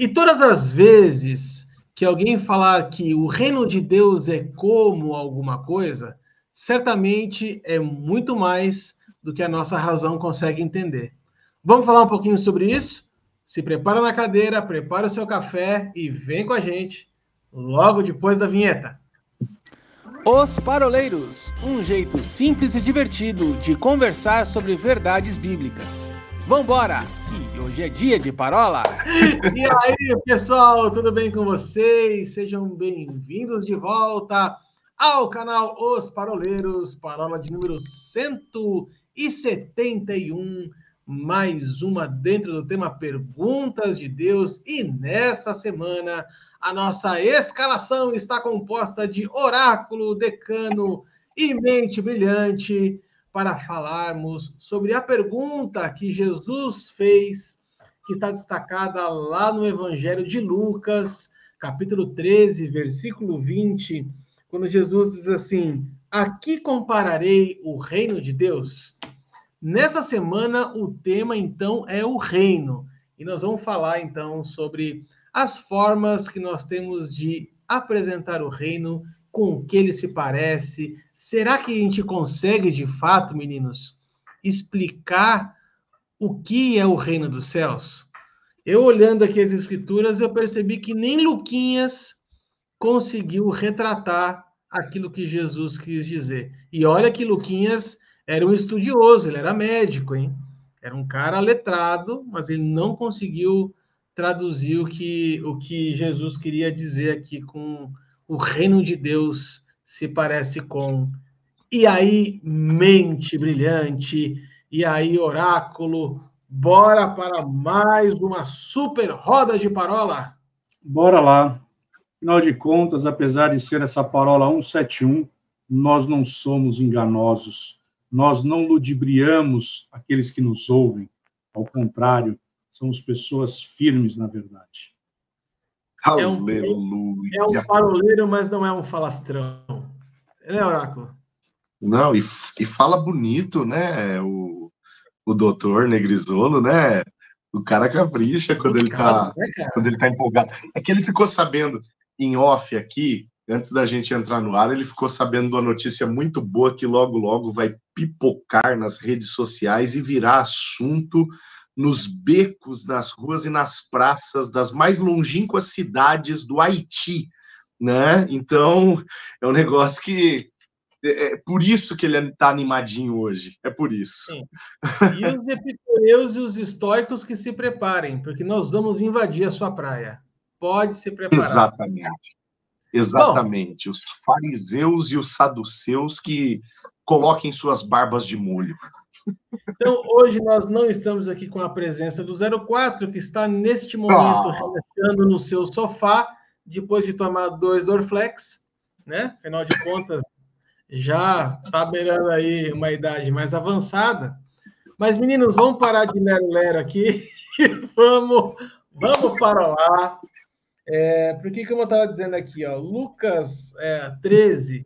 E todas as vezes que alguém falar que o reino de Deus é como alguma coisa, certamente é muito mais do que a nossa razão consegue entender. Vamos falar um pouquinho sobre isso? Se prepara na cadeira, prepara o seu café e vem com a gente logo depois da vinheta. Os Paroleiros, um jeito simples e divertido de conversar sobre verdades bíblicas. Vambora, que hoje é dia de parola. E aí, pessoal, tudo bem com vocês? Sejam bem-vindos de volta ao canal Os Paroleiros, parola de número 171 mais uma dentro do tema Perguntas de Deus. E nessa semana, a nossa escalação está composta de oráculo, decano e mente brilhante para falarmos sobre a pergunta que Jesus fez, que está destacada lá no Evangelho de Lucas, capítulo 13, versículo 20, quando Jesus diz assim: Aqui compararei o reino de Deus Nessa semana, o tema, então, é o reino. E nós vamos falar, então, sobre as formas que nós temos de apresentar o reino, com o que ele se parece. Será que a gente consegue, de fato, meninos, explicar o que é o reino dos céus? Eu, olhando aqui as escrituras, eu percebi que nem Luquinhas conseguiu retratar aquilo que Jesus quis dizer. E olha que Luquinhas era um estudioso, ele era médico, hein? Era um cara letrado, mas ele não conseguiu traduzir o que, o que Jesus queria dizer aqui com o reino de Deus se parece com. E aí, mente brilhante, e aí, oráculo, bora para mais uma super roda de parola? Bora lá. Afinal de contas, apesar de ser essa parola 171, nós não somos enganosos nós não ludibriamos aqueles que nos ouvem, ao contrário, somos pessoas firmes na verdade. É um, é um paroleiro, mas não é um falastrão. É, Oráculo? Não, e, e fala bonito, né? O, o doutor Negrisolo, né? O cara capricha quando ele, tá, né, quando ele tá empolgado. É que ele ficou sabendo em off aqui antes da gente entrar no ar, ele ficou sabendo de uma notícia muito boa que logo, logo vai pipocar nas redes sociais e virar assunto nos becos, nas ruas e nas praças das mais longínquas cidades do Haiti, né? Então, é um negócio que é, é por isso que ele está animadinho hoje. É por isso. Sim. E os epicureus e os estoicos que se preparem, porque nós vamos invadir a sua praia. Pode se preparar. Exatamente. Exatamente. Bom, os fariseus e os saduceus que coloquem suas barbas de molho. Então, hoje nós não estamos aqui com a presença do 04, que está neste momento oh. relaxando no seu sofá, depois de tomar dois Dorflex, né? Afinal de contas, já está beirando aí uma idade mais avançada. Mas, meninos, vamos parar de lero-lero aqui e vamos, vamos para lá. É, porque, como eu estava dizendo aqui, ó, Lucas é, 13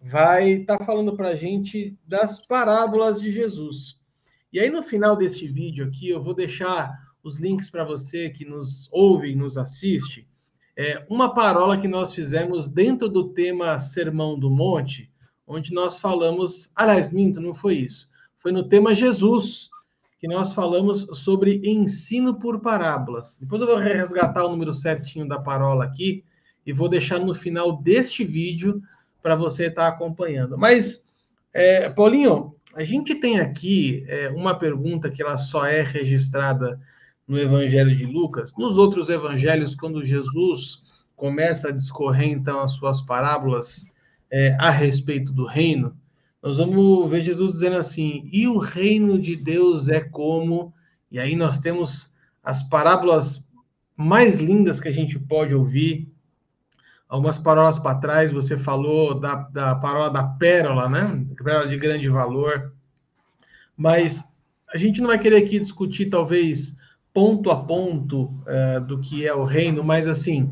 vai estar tá falando para a gente das parábolas de Jesus. E aí, no final deste vídeo aqui, eu vou deixar os links para você que nos ouve e nos assiste. É, uma parola que nós fizemos dentro do tema Sermão do Monte, onde nós falamos. Aliás, minto, não foi isso. Foi no tema Jesus, que nós falamos sobre ensino por parábolas. Depois eu vou resgatar o número certinho da parola aqui e vou deixar no final deste vídeo para você estar tá acompanhando. Mas, é, Paulinho, a gente tem aqui é, uma pergunta que ela só é registrada no Evangelho de Lucas. Nos outros evangelhos, quando Jesus começa a discorrer então as suas parábolas é, a respeito do reino, nós vamos ver Jesus dizendo assim: e o reino de Deus é como. E aí nós temos as parábolas mais lindas que a gente pode ouvir. Algumas parábolas para trás, você falou da, da parábola da pérola, né? Pérola de grande valor. Mas a gente não vai querer aqui discutir, talvez, ponto a ponto é, do que é o reino, mas assim,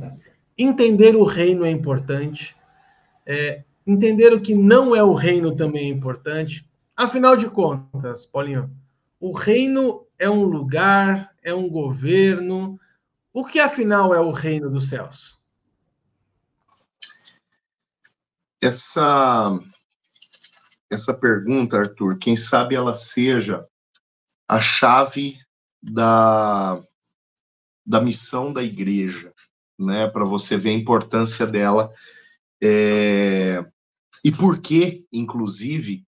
entender o reino é importante. É, Entender o que não é o reino também é importante. Afinal de contas, Paulinho, o reino é um lugar, é um governo. O que afinal é o reino dos céus? Essa essa pergunta, Arthur, quem sabe ela seja a chave da, da missão da igreja, né? Para você ver a importância dela. É, e por que, inclusive,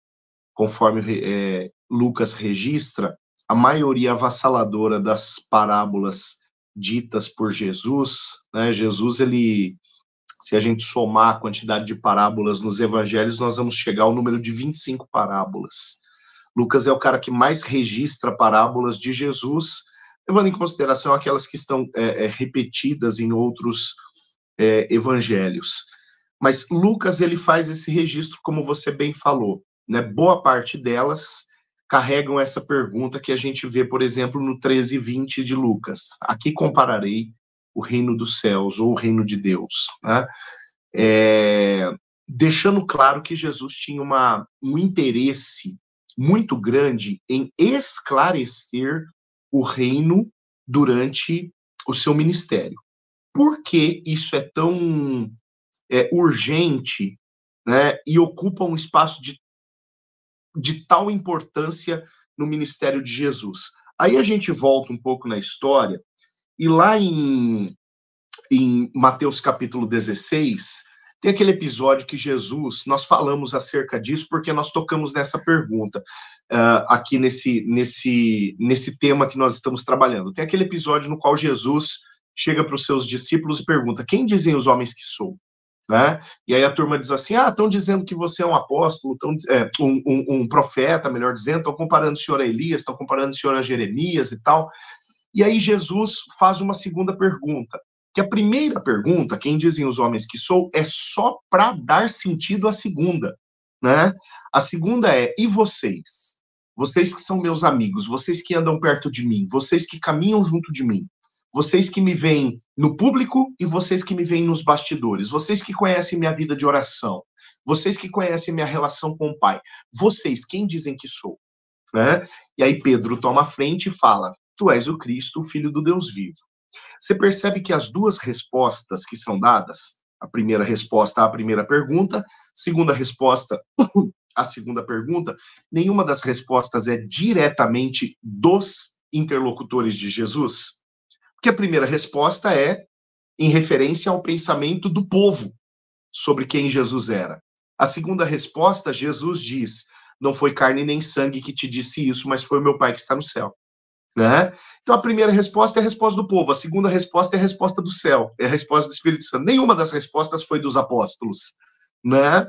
conforme é, Lucas registra, a maioria avassaladora das parábolas ditas por Jesus, né? Jesus ele se a gente somar a quantidade de parábolas nos evangelhos, nós vamos chegar ao número de 25 parábolas. Lucas é o cara que mais registra parábolas de Jesus, levando em consideração aquelas que estão é, é, repetidas em outros é, evangelhos. Mas Lucas ele faz esse registro, como você bem falou, né? Boa parte delas carregam essa pergunta que a gente vê, por exemplo, no 13 e 20 de Lucas. Aqui compararei o reino dos céus ou o reino de Deus, né? É, deixando claro que Jesus tinha uma, um interesse muito grande em esclarecer o reino durante o seu ministério. Por que isso é tão é, urgente né, e ocupa um espaço de, de tal importância no ministério de Jesus? Aí a gente volta um pouco na história e lá em, em Mateus capítulo 16, tem aquele episódio que Jesus, nós falamos acerca disso porque nós tocamos nessa pergunta uh, aqui nesse, nesse, nesse tema que nós estamos trabalhando. Tem aquele episódio no qual Jesus chega para os seus discípulos e pergunta: Quem dizem os homens que sou? Né? E aí a turma diz assim: Ah, estão dizendo que você é um apóstolo, tão, é, um, um, um, profeta, melhor dizendo, estão comparando o senhor a Elias, estão comparando o senhor a Jeremias e tal. E aí Jesus faz uma segunda pergunta, que a primeira pergunta, quem dizem os homens que sou, é só para dar sentido à segunda, né? A segunda é: e vocês? Vocês que são meus amigos, vocês que andam perto de mim, vocês que caminham junto de mim, vocês que me veem no público e vocês que me veem nos bastidores, vocês que conhecem minha vida de oração, vocês que conhecem minha relação com o Pai, vocês, quem dizem que sou? Né? E aí Pedro toma a frente e fala: Tu és o Cristo, o Filho do Deus vivo. Você percebe que as duas respostas que são dadas, a primeira resposta à primeira pergunta, segunda resposta à segunda pergunta, nenhuma das respostas é diretamente dos interlocutores de Jesus. Porque a primeira resposta é em referência ao pensamento do povo sobre quem Jesus era. A segunda resposta, Jesus diz: Não foi carne nem sangue que te disse isso, mas foi o meu Pai que está no céu. Né? Então a primeira resposta é a resposta do povo, a segunda resposta é a resposta do céu, é a resposta do Espírito Santo. Nenhuma das respostas foi dos apóstolos, né?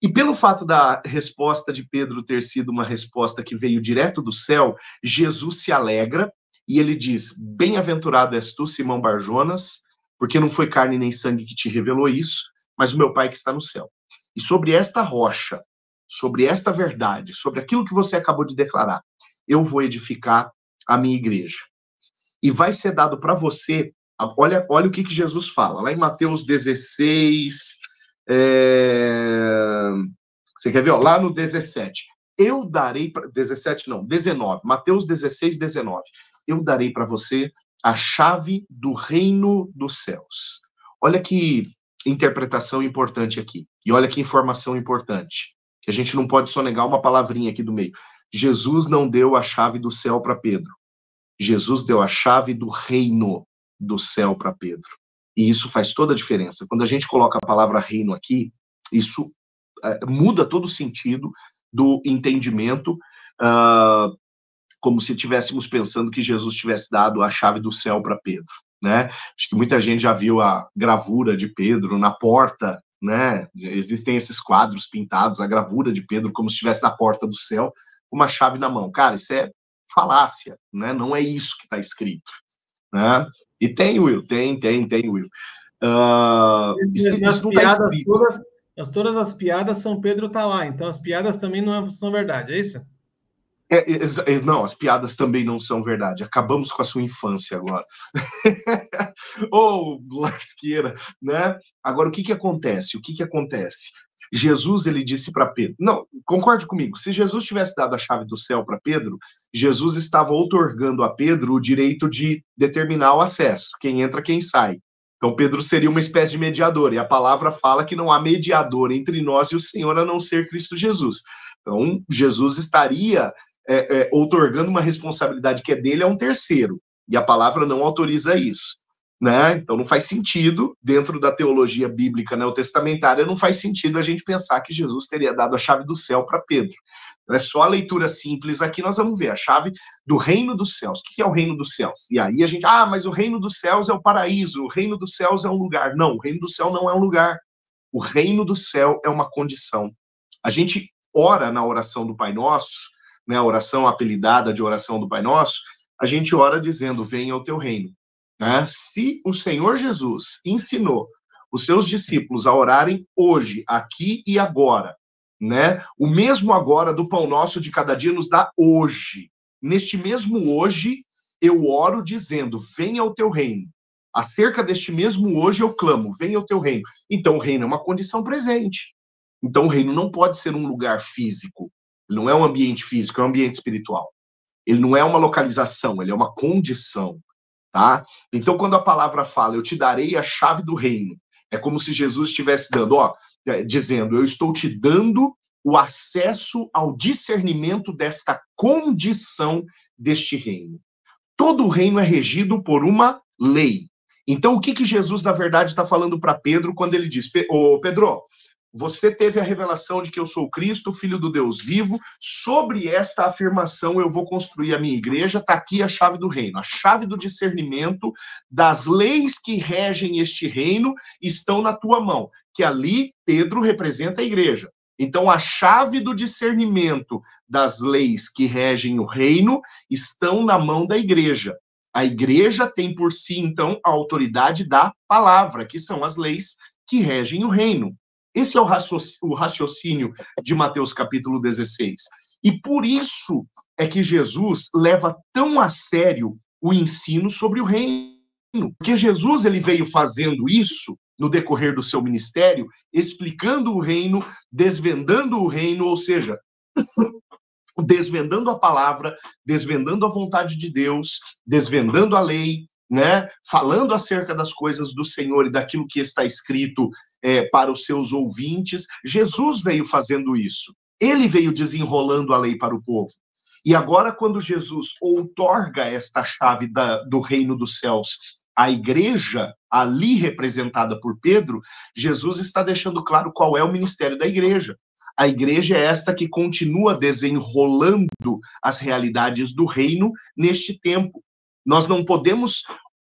E pelo fato da resposta de Pedro ter sido uma resposta que veio direto do céu, Jesus se alegra e ele diz: Bem-aventurado és tu, Simão Barjonas, porque não foi carne nem sangue que te revelou isso, mas o meu Pai que está no céu. E sobre esta rocha, sobre esta verdade, sobre aquilo que você acabou de declarar, eu vou edificar a minha igreja. E vai ser dado para você, olha, olha o que, que Jesus fala, lá em Mateus 16, é... você quer ver? Ó, lá no 17. Eu darei, pra... 17 não, 19, Mateus 16, 19. Eu darei para você a chave do reino dos céus. Olha que interpretação importante aqui. E olha que informação importante. Que a gente não pode só negar uma palavrinha aqui do meio. Jesus não deu a chave do céu para Pedro. Jesus deu a chave do reino do céu para Pedro. E isso faz toda a diferença. Quando a gente coloca a palavra reino aqui, isso é, muda todo o sentido do entendimento, uh, como se estivéssemos pensando que Jesus tivesse dado a chave do céu para Pedro. Né? Acho que muita gente já viu a gravura de Pedro na porta, né? Existem esses quadros pintados, a gravura de Pedro como se estivesse na porta do céu, uma chave na mão. Cara, isso é falácia, né? Não é isso que está escrito, né? E tem, Will, tem, tem, tem, Will. Uh, isso, isso não está escrito. Todas, as, todas as piadas São Pedro está lá, então as piadas também não é, são verdade, é isso? É, é, não, as piadas também não são verdade. Acabamos com a sua infância agora. Ô, oh, lasqueira, né? Agora, o que que acontece? O que que acontece? Jesus ele disse para Pedro, não, concorde comigo, se Jesus tivesse dado a chave do céu para Pedro, Jesus estava outorgando a Pedro o direito de determinar o acesso, quem entra, quem sai. Então Pedro seria uma espécie de mediador, e a palavra fala que não há mediador entre nós e o Senhor a não ser Cristo Jesus. Então Jesus estaria é, é, outorgando uma responsabilidade que é dele a um terceiro, e a palavra não autoriza isso. Né? Então não faz sentido, dentro da teologia bíblica neotestamentária, não faz sentido a gente pensar que Jesus teria dado a chave do céu para Pedro. É só a leitura simples aqui, nós vamos ver a chave do reino dos céus. O que é o reino dos céus? E aí a gente, ah, mas o reino dos céus é o paraíso, o reino dos céus é um lugar. Não, o reino do céu não é um lugar. O reino do céu é uma condição. A gente ora na oração do Pai Nosso, né, a oração apelidada de oração do Pai Nosso, a gente ora dizendo: Venha o teu reino. Né? Se o Senhor Jesus ensinou os seus discípulos a orarem hoje, aqui e agora, né? O mesmo agora do pão nosso de cada dia nos dá hoje. Neste mesmo hoje, eu oro dizendo: venha o teu reino. Acerca deste mesmo hoje eu clamo: venha o teu reino. Então, o reino é uma condição presente. Então, o reino não pode ser um lugar físico. Ele não é um ambiente físico, é um ambiente espiritual. Ele não é uma localização, ele é uma condição, tá? Então, quando a palavra fala, eu te darei a chave do reino, é como se Jesus estivesse dando, ó, é, dizendo: Eu estou te dando o acesso ao discernimento desta condição deste reino. Todo o reino é regido por uma lei. Então, o que, que Jesus, na verdade, está falando para Pedro quando ele diz: Ô Pedro, você teve a revelação de que eu sou Cristo, filho do Deus vivo. Sobre esta afirmação eu vou construir a minha igreja. Está aqui a chave do reino. A chave do discernimento das leis que regem este reino estão na tua mão. Que ali Pedro representa a igreja. Então, a chave do discernimento das leis que regem o reino estão na mão da igreja. A igreja tem por si, então, a autoridade da palavra, que são as leis que regem o reino. Esse é o raciocínio de Mateus capítulo 16. E por isso é que Jesus leva tão a sério o ensino sobre o reino. Porque Jesus ele veio fazendo isso no decorrer do seu ministério, explicando o reino, desvendando o reino, ou seja, desvendando a palavra, desvendando a vontade de Deus, desvendando a lei, né, falando acerca das coisas do Senhor e daquilo que está escrito é, para os seus ouvintes. Jesus veio fazendo isso. Ele veio desenrolando a lei para o povo. E agora, quando Jesus outorga esta chave da, do reino dos céus à igreja, ali representada por Pedro, Jesus está deixando claro qual é o ministério da igreja. A igreja é esta que continua desenrolando as realidades do reino neste tempo. Nós não podemos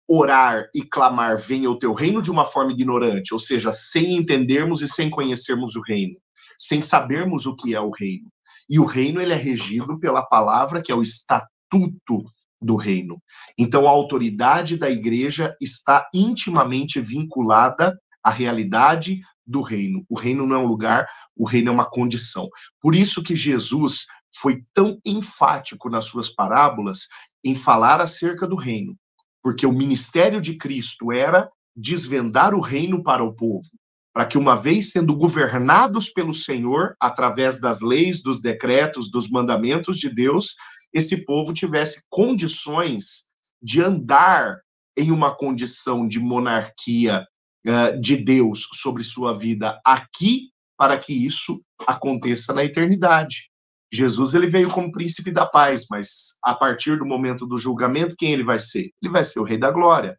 orar e clamar venha o teu reino de uma forma ignorante, ou seja, sem entendermos e sem conhecermos o reino, sem sabermos o que é o reino. E o reino ele é regido pela palavra que é o estatuto do reino. Então a autoridade da igreja está intimamente vinculada à realidade do reino. O reino não é um lugar, o reino é uma condição. Por isso que Jesus foi tão enfático nas suas parábolas em falar acerca do reino, porque o ministério de Cristo era desvendar o reino para o povo, para que uma vez sendo governados pelo Senhor através das leis, dos decretos, dos mandamentos de Deus, esse povo tivesse condições de andar em uma condição de monarquia uh, de Deus sobre sua vida aqui, para que isso aconteça na eternidade. Jesus ele veio como príncipe da paz, mas a partir do momento do julgamento, quem ele vai ser? Ele vai ser o rei da glória,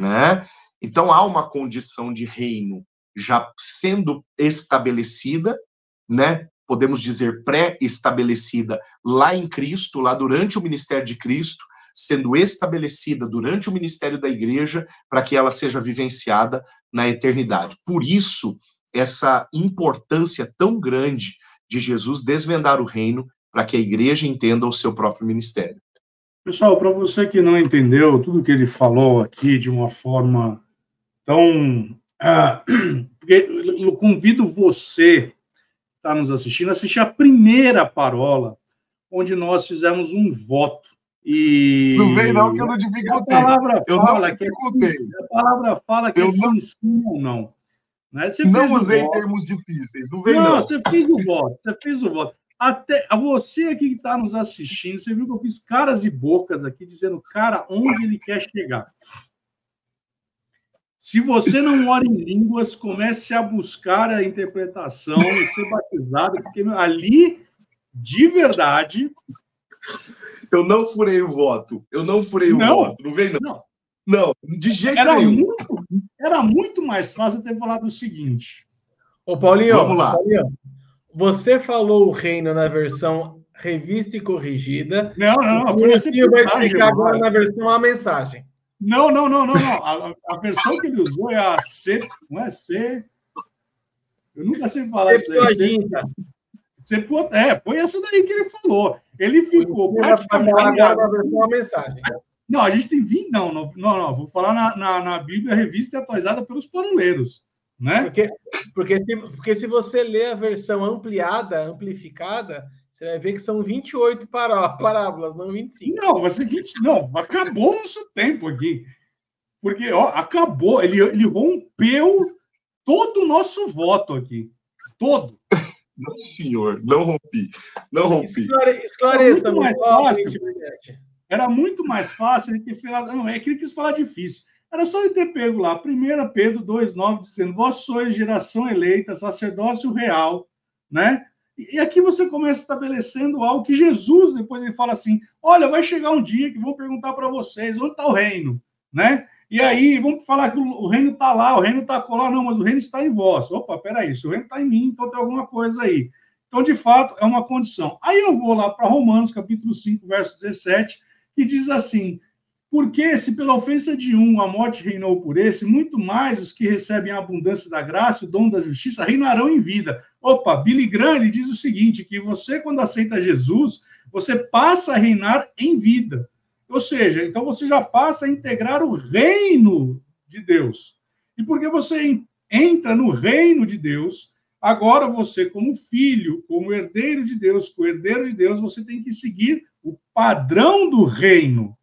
né? Então há uma condição de reino já sendo estabelecida, né? Podemos dizer pré-estabelecida lá em Cristo, lá durante o ministério de Cristo, sendo estabelecida durante o ministério da igreja para que ela seja vivenciada na eternidade. Por isso, essa importância tão grande de Jesus desvendar o reino para que a igreja entenda o seu próprio ministério. Pessoal, para você que não entendeu tudo que ele falou aqui de uma forma tão. Ah, eu convido você que está nos assistindo a assistir a primeira parola, onde nós fizemos um voto. E... Não vem não, que eu não dificultei. A palavra eu fala não que é, a palavra fala que eu é não... sim, sim ou não. Né? Você não usei voto. termos difíceis, não vem não, não. Você fez o voto, você fez o voto. Até você aqui que está nos assistindo, você viu que eu fiz caras e bocas aqui dizendo, cara, onde ele quer chegar. Se você não ora em línguas, comece a buscar a interpretação e ser batizado, porque ali, de verdade. Eu não furei o voto. Eu não furei o não, voto. Não vem, não. não. Não, de jeito era nenhum. Muito, era muito mais fácil ter falado o seguinte. Ô, Paulinho, vamos lá. Paulinho, você falou o reino na versão revista e corrigida. Não, não, não. Foi o vai explicar agora na versão a mensagem. Não, não, não, não, não. A, a, versão que ele usou é a C, não é C. Eu nunca sei falar isso daí. C, C, é, foi essa daí que ele falou. Ele ficou praticamente. Agora na versão a mensagem. Não, a gente tem 20. Não, não, não, não vou falar na, na, na Bíblia revista atualizada pelos paroleiros. Né? Porque, porque, se, porque se você ler a versão ampliada, amplificada, você vai ver que são 28 parábolas, não 25. Não, vai ser 20. Não, acabou o nosso tempo aqui. Porque ó, acabou, ele, ele rompeu todo o nosso voto aqui. Todo. Não, senhor, não rompi. Não rompi. Esclareça, muito mais fácil, Era muito mais fácil ele ter falado. Não, é que ele quis falar difícil. Era só ele ter pego lá, 1 Pedro 2,9, dizendo: Vós sois geração eleita, sacerdócio real, né? E aqui você começa estabelecendo algo que Jesus, depois ele fala assim: olha, vai chegar um dia que vão perguntar para vocês onde está o reino, né? E aí vamos falar que o reino está lá, o reino está lá, não, mas o reino está em vós. Opa, peraí, se o reino está em mim, então tem alguma coisa aí. Então, de fato, é uma condição. Aí eu vou lá para Romanos, capítulo 5, verso 17, que diz assim: porque se pela ofensa de um a morte reinou por esse, muito mais os que recebem a abundância da graça, o dom da justiça, reinarão em vida. Opa, Billy Graham ele diz o seguinte, que você, quando aceita Jesus, você passa a reinar em vida. Ou seja, então você já passa a integrar o reino de Deus. E porque você entra no reino de Deus, agora você, como filho, como herdeiro de Deus, co-herdeiro de Deus, você tem que seguir o padrão do reino.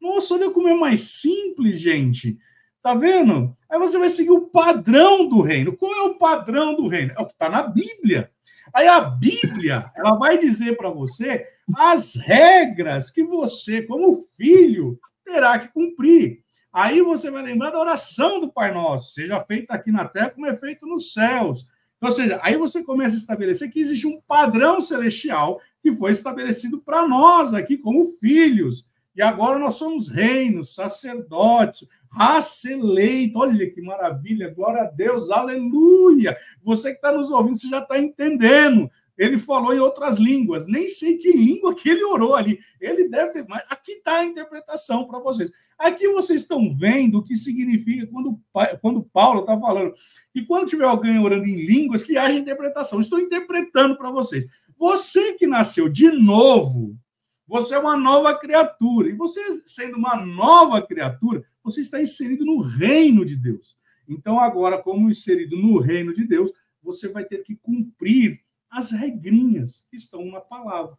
Nossa, olha como é mais simples, gente. Tá vendo? Aí você vai seguir o padrão do reino. Qual é o padrão do reino? É o que está na Bíblia. Aí a Bíblia, ela vai dizer para você as regras que você, como filho, terá que cumprir. Aí você vai lembrar da oração do Pai Nosso, seja feita aqui na terra como é feito nos céus. Ou seja, aí você começa a estabelecer que existe um padrão celestial que foi estabelecido para nós aqui como filhos. E agora nós somos reinos, sacerdotes, raça eleita. Olha que maravilha, glória a Deus, aleluia. Você que está nos ouvindo, você já está entendendo. Ele falou em outras línguas, nem sei que língua que ele orou ali. Ele deve ter, mas aqui está a interpretação para vocês. Aqui vocês estão vendo o que significa quando, quando Paulo está falando. E quando tiver alguém orando em línguas, que haja interpretação. Estou interpretando para vocês. Você que nasceu de novo, você é uma nova criatura. E você, sendo uma nova criatura, você está inserido no reino de Deus. Então, agora, como inserido no reino de Deus, você vai ter que cumprir as regrinhas que estão na palavra.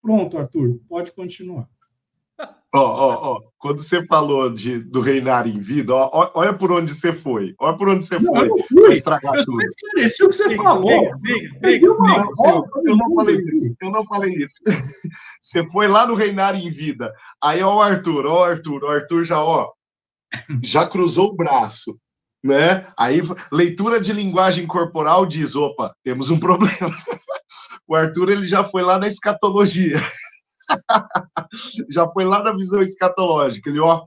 Pronto, Arthur, pode continuar. Ó, ó, ó, quando você falou de, do reinar em vida, ó, ó, olha por onde você foi. Olha por onde você não, foi. Eu fui. estragar eu tudo. Eu o que você falou. eu, não falei isso. Eu não falei isso. Você foi lá no reinar em vida. Aí, ó, o Arthur, ó, o Arthur, o Arthur já, ó, já cruzou o braço. Né? Aí, leitura de linguagem corporal diz: opa, temos um problema. o Arthur ele já foi lá na escatologia. Já foi lá na visão escatológica. Ele, ó.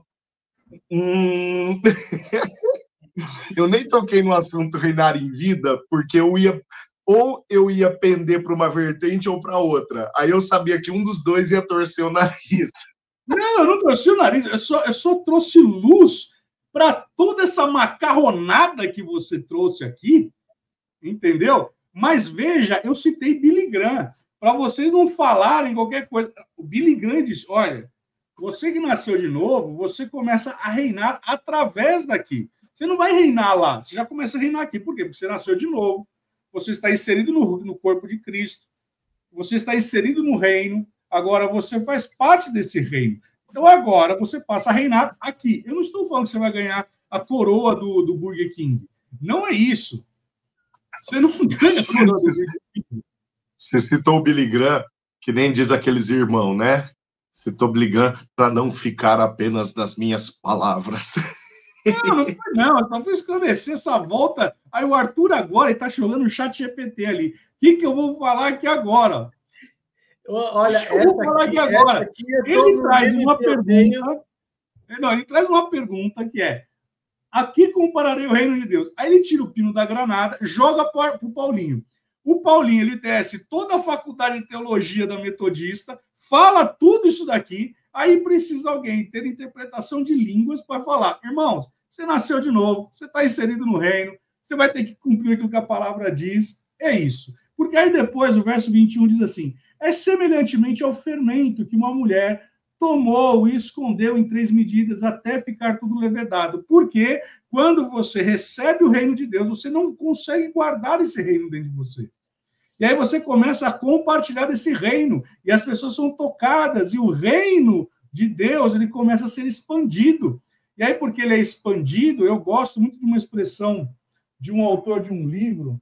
Hum... eu nem toquei no assunto reinar em vida, porque eu ia. Ou eu ia pender para uma vertente ou para outra. Aí eu sabia que um dos dois ia torcer o nariz. Não, eu não torci o nariz, eu só, eu só trouxe luz para toda essa macarronada que você trouxe aqui, entendeu? Mas veja, eu citei Billy Graham para vocês não falarem qualquer coisa. O Billy Graham diz: olha, você que nasceu de novo, você começa a reinar através daqui. Você não vai reinar lá, você já começa a reinar aqui. Por quê? Porque você nasceu de novo, você está inserido no, no corpo de Cristo, você está inserido no reino, agora você faz parte desse reino. Então agora você passa a reinar aqui. Eu não estou falando que você vai ganhar a coroa do, do Burger King. Não é isso. Você não ganha coroa do de Davi. Você citou o Billy Graham, que nem diz aqueles irmãos, né? Citou Billy Graham para não ficar apenas nas minhas palavras. Não, não foi não, eu só fui esclarecer essa volta. Aí o Arthur agora está jogando o chat GPT ali. O que, que eu vou falar aqui agora? Olha, eu vou falar aqui, aqui agora. Aqui é ele traz uma pergunta. Não, ele traz uma pergunta que é: aqui compararei o reino de Deus. Aí ele tira o pino da granada, joga para o Paulinho. O Paulinho ele desce toda a faculdade de teologia da metodista, fala tudo isso daqui. Aí precisa alguém ter interpretação de línguas para falar, irmãos, você nasceu de novo, você está inserido no reino, você vai ter que cumprir aquilo que a palavra diz. É isso. Porque aí depois, o verso 21 diz assim: é semelhantemente ao fermento que uma mulher tomou e escondeu em três medidas até ficar tudo levedado. Porque quando você recebe o reino de Deus, você não consegue guardar esse reino dentro de você. E aí você começa a compartilhar desse reino, e as pessoas são tocadas, e o reino de Deus ele começa a ser expandido. E aí, porque ele é expandido, eu gosto muito de uma expressão de um autor de um livro,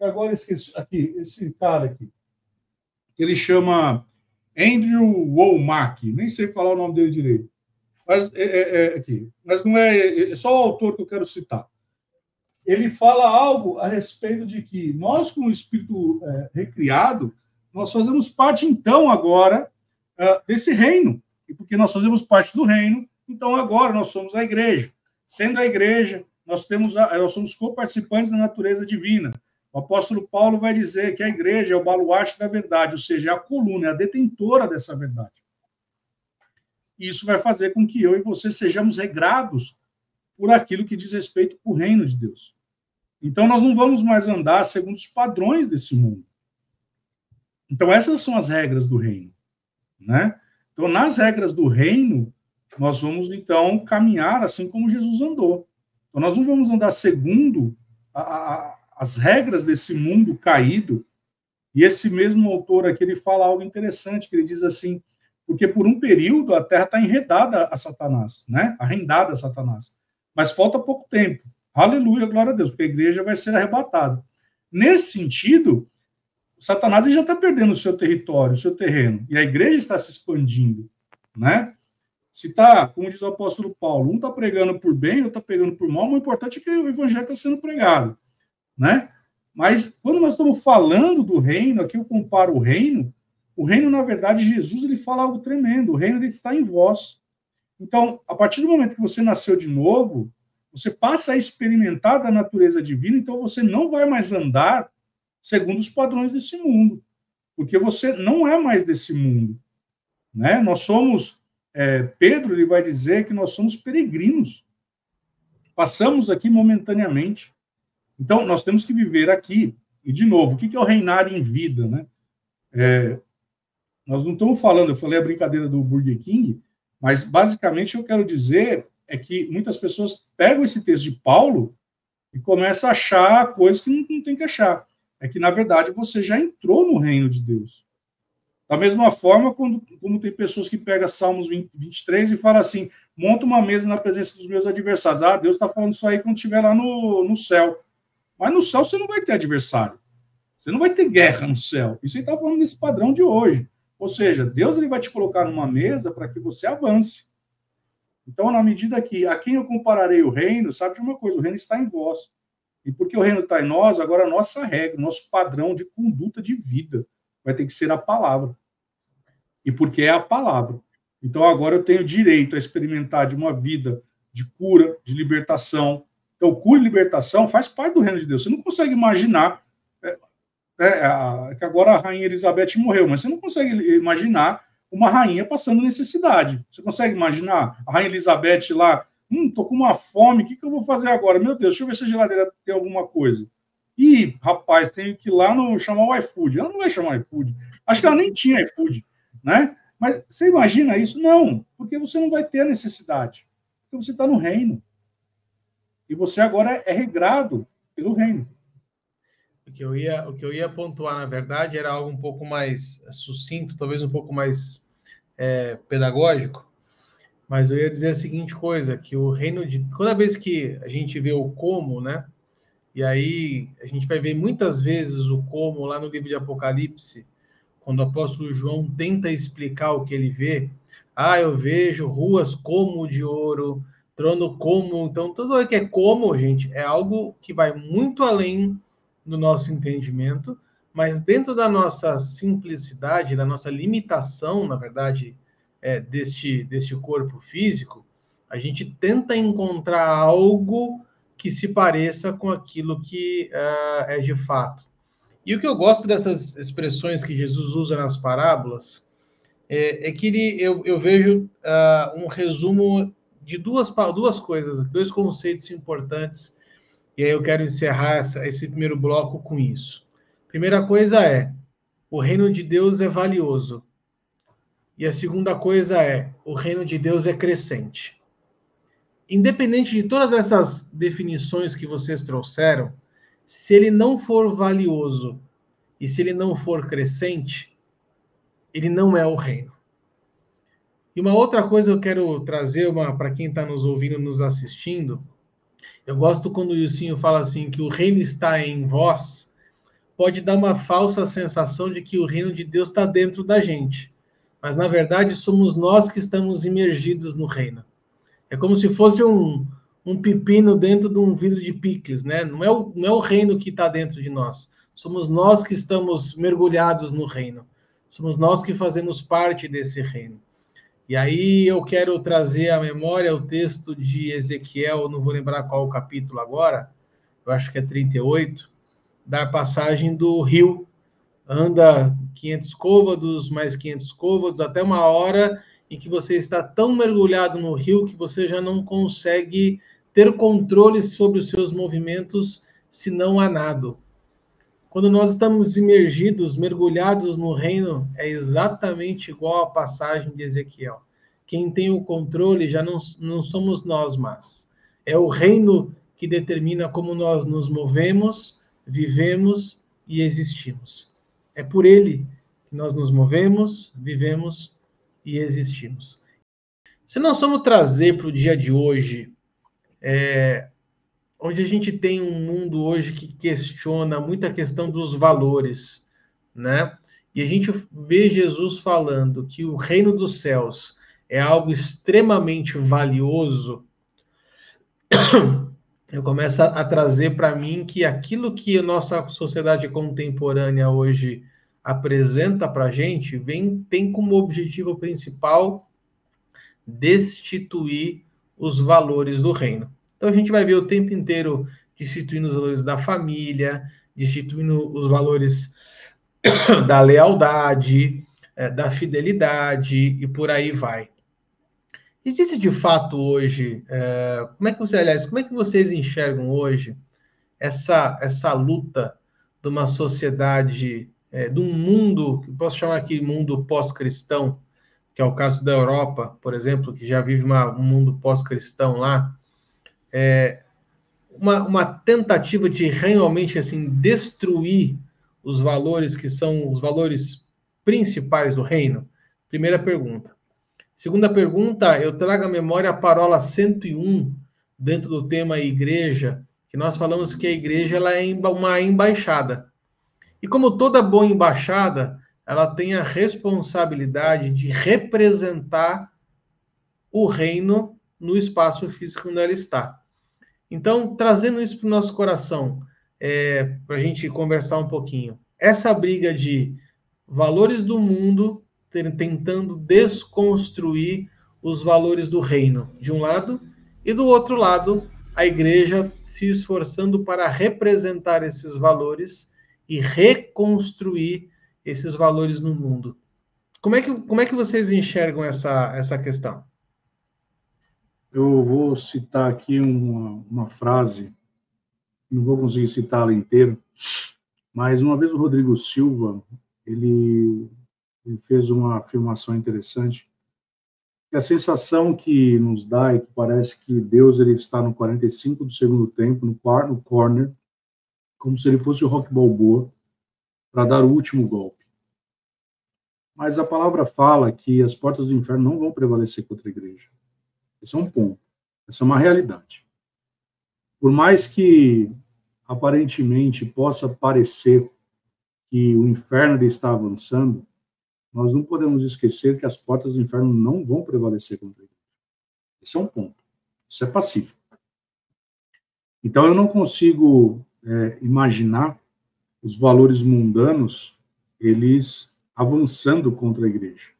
agora esqueci, aqui, esse cara aqui, ele chama Andrew Womack, nem sei falar o nome dele direito, mas, é, é, é, aqui, mas não é, é só o autor que eu quero citar. Ele fala algo a respeito de que nós, com o espírito é, recriado, nós fazemos parte, então, agora, é, desse reino. E porque nós fazemos parte do reino, então, agora nós somos a igreja. Sendo a igreja, nós, temos a, nós somos co-participantes da natureza divina. O apóstolo Paulo vai dizer que a igreja é o baluarte da verdade, ou seja, é a coluna, é a detentora dessa verdade. Isso vai fazer com que eu e você sejamos regrados por aquilo que diz respeito ao reino de Deus. Então, nós não vamos mais andar segundo os padrões desse mundo. Então, essas são as regras do reino. Né? Então, nas regras do reino, nós vamos então caminhar assim como Jesus andou. Então, nós não vamos andar segundo a, a, as regras desse mundo caído. E esse mesmo autor aqui ele fala algo interessante, que ele diz assim, porque por um período a Terra está enredada a Satanás, né? Arrendada a Satanás. Mas falta pouco tempo. Aleluia, glória a Deus, porque a igreja vai ser arrebatada. Nesse sentido, Satanás já está perdendo o seu território, o seu terreno, e a igreja está se expandindo, né? Se está, como diz o apóstolo Paulo, um está pregando por bem, outro está pregando por mal, o importante é que o evangelho está sendo pregado, né? Mas quando nós estamos falando do reino, aqui eu comparo o reino, o reino, na verdade, Jesus ele fala algo tremendo, o reino ele está em vós. Então, a partir do momento que você nasceu de novo, você passa a experimentar da natureza divina, então você não vai mais andar segundo os padrões desse mundo, porque você não é mais desse mundo, né? Nós somos é, Pedro ele vai dizer que nós somos peregrinos. Passamos aqui momentaneamente. Então, nós temos que viver aqui. E, de novo, o que é o reinar em vida? Né? É, nós não estamos falando, eu falei a brincadeira do Burger King, mas basicamente eu quero dizer é que muitas pessoas pegam esse texto de Paulo e começam a achar coisas que não, não tem que achar. É que, na verdade, você já entrou no reino de Deus. Da mesma forma, quando, como tem pessoas que pegam Salmos 20, 23 e falam assim: monta uma mesa na presença dos meus adversários. Ah, Deus está falando isso aí quando estiver lá no, no céu. Mas no céu você não vai ter adversário. Você não vai ter guerra no céu. Isso aí está falando desse padrão de hoje. Ou seja, Deus ele vai te colocar numa mesa para que você avance. Então, na medida que a quem eu compararei o reino, sabe de uma coisa: o reino está em vós. E porque o reino está em nós, agora a nossa regra, nosso padrão de conduta de vida vai ter que ser a palavra e porque é a palavra. Então agora eu tenho direito a experimentar de uma vida de cura, de libertação. Então, cura e libertação faz parte do reino de Deus. Você não consegue imaginar é, é, que agora a rainha Elizabeth morreu, mas você não consegue imaginar uma rainha passando necessidade. Você consegue imaginar a rainha Elizabeth lá, hum, tô com uma fome, o que, que eu vou fazer agora? Meu Deus, deixa eu ver se a geladeira tem alguma coisa. Ih, rapaz, tenho que ir lá no, chamar o iFood. Ela não vai chamar iFood. Acho que ela nem tinha iFood né? Mas você imagina isso? Não, porque você não vai ter a necessidade, porque você está no reino. E você agora é regrado pelo reino. O que, eu ia, o que eu ia pontuar, na verdade, era algo um pouco mais sucinto, talvez um pouco mais é, pedagógico. Mas eu ia dizer a seguinte coisa, que o reino de toda vez que a gente vê o como, né? E aí a gente vai ver muitas vezes o como lá no livro de Apocalipse, quando o apóstolo João tenta explicar o que ele vê. Ah, eu vejo ruas como de ouro, trono como. Então, tudo que é como, gente, é algo que vai muito além do nosso entendimento, mas dentro da nossa simplicidade, da nossa limitação, na verdade, é, deste, deste corpo físico, a gente tenta encontrar algo que se pareça com aquilo que uh, é de fato. E o que eu gosto dessas expressões que Jesus usa nas parábolas é, é que ele, eu, eu vejo uh, um resumo de duas, duas coisas, dois conceitos importantes, e aí eu quero encerrar essa, esse primeiro bloco com isso. Primeira coisa é: o reino de Deus é valioso. E a segunda coisa é: o reino de Deus é crescente. Independente de todas essas definições que vocês trouxeram, se ele não for valioso e se ele não for crescente, ele não é o reino. E uma outra coisa eu quero trazer para quem está nos ouvindo, nos assistindo. Eu gosto quando o Ilcinho fala assim que o reino está em vós pode dar uma falsa sensação de que o reino de Deus está dentro da gente. Mas, na verdade, somos nós que estamos imergidos no reino. É como se fosse um, um pepino dentro de um vidro de picles, né? Não é o, não é o reino que está dentro de nós. Somos nós que estamos mergulhados no reino. Somos nós que fazemos parte desse reino. E aí eu quero trazer à memória o texto de Ezequiel, não vou lembrar qual o capítulo agora, eu acho que é 38, da passagem do rio. Anda 500 côvados, mais 500 côvados, até uma hora em que você está tão mergulhado no rio que você já não consegue ter controle sobre os seus movimentos se não há nado. Quando nós estamos imergidos, mergulhados no reino, é exatamente igual à passagem de Ezequiel. Quem tem o controle já não, não somos nós mais. É o reino que determina como nós nos movemos, vivemos e existimos. É por ele que nós nos movemos, vivemos e existimos. Se nós somos trazer para o dia de hoje, é, onde a gente tem um mundo hoje que questiona muita questão dos valores, né? E a gente vê Jesus falando que o reino dos céus é algo extremamente valioso, eu começo a, trazer para mim que aquilo que a nossa sociedade contemporânea hoje apresenta para a gente vem, tem como objetivo principal destituir os valores do reino. Então a gente vai ver o tempo inteiro destituindo os valores da família, destituindo os valores da lealdade, eh, da fidelidade e por aí vai. Existe de fato hoje, é, como é que você, aliás, como é que vocês enxergam hoje essa, essa luta de uma sociedade, é, de um mundo, posso chamar aqui mundo pós-cristão, que é o caso da Europa, por exemplo, que já vive uma, um mundo pós-cristão lá, é, uma, uma tentativa de realmente assim destruir os valores que são os valores principais do reino? Primeira pergunta. Segunda pergunta, eu trago à memória a parola 101 dentro do tema igreja, que nós falamos que a igreja ela é uma embaixada. E como toda boa embaixada, ela tem a responsabilidade de representar o reino no espaço físico onde ela está. Então, trazendo isso para o nosso coração, é, para a gente conversar um pouquinho. Essa briga de valores do mundo tentando desconstruir os valores do reino, de um lado, e do outro lado, a igreja se esforçando para representar esses valores e reconstruir esses valores no mundo. Como é que, como é que vocês enxergam essa, essa questão? Eu vou citar aqui uma, uma frase, não vou conseguir citá-la inteira, mas uma vez o Rodrigo Silva, ele ele fez uma afirmação interessante. Que a sensação que nos dá é que parece que Deus ele está no 45 do segundo tempo, no, no corner, como se ele fosse o Rock Balboa, para dar o último golpe. Mas a palavra fala que as portas do inferno não vão prevalecer contra a igreja. Esse é um ponto. Essa é uma realidade. Por mais que aparentemente possa parecer que o inferno está avançando, nós não podemos esquecer que as portas do inferno não vão prevalecer contra ele. Esse é um ponto. Isso é pacífico. Então, eu não consigo é, imaginar os valores mundanos eles avançando contra a igreja.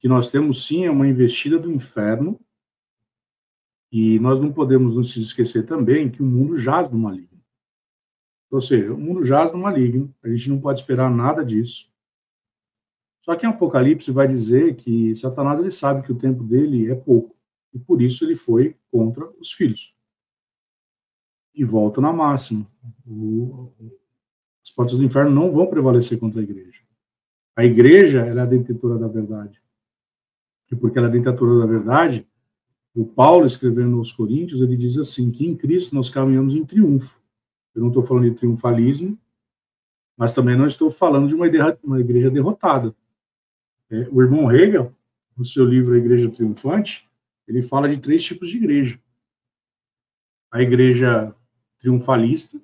Que nós temos sim é uma investida do inferno e nós não podemos nos esquecer também que o mundo jaz no maligno. Ou seja, o mundo jaz no maligno, a gente não pode esperar nada disso. Só que em Apocalipse vai dizer que Satanás ele sabe que o tempo dele é pouco e por isso ele foi contra os filhos. E volta na máxima. O, as portas do inferno não vão prevalecer contra a igreja. A igreja ela é a detentora da verdade. E porque ela é a detentora da verdade, o Paulo, escrevendo aos Coríntios, ele diz assim, que em Cristo nós caminhamos em triunfo. Eu não estou falando de triunfalismo, mas também não estou falando de uma, uma igreja derrotada. É, o irmão Hegel, no seu livro A Igreja Triunfante, ele fala de três tipos de igreja. A igreja triunfalista,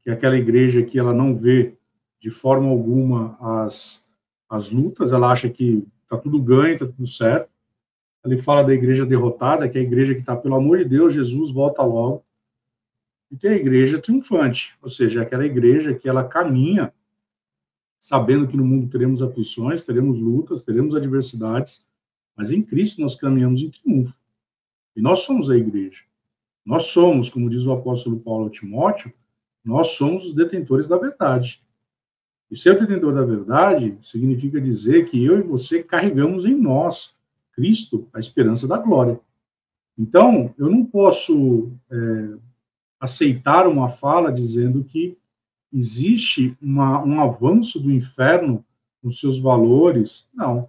que é aquela igreja que ela não vê de forma alguma as, as lutas, ela acha que está tudo ganho, está tudo certo. Ele fala da igreja derrotada, que é a igreja que está, pelo amor de Deus, Jesus volta logo. E tem a igreja triunfante, ou seja, aquela igreja que ela caminha sabendo que no mundo teremos aflições, teremos lutas, teremos adversidades, mas em Cristo nós caminhamos em triunfo. E nós somos a igreja. Nós somos, como diz o apóstolo Paulo a Timóteo, nós somos os detentores da verdade. E ser detentor da verdade significa dizer que eu e você carregamos em nós, Cristo, a esperança da glória. Então, eu não posso é, aceitar uma fala dizendo que existe uma, um avanço do inferno nos seus valores. Não.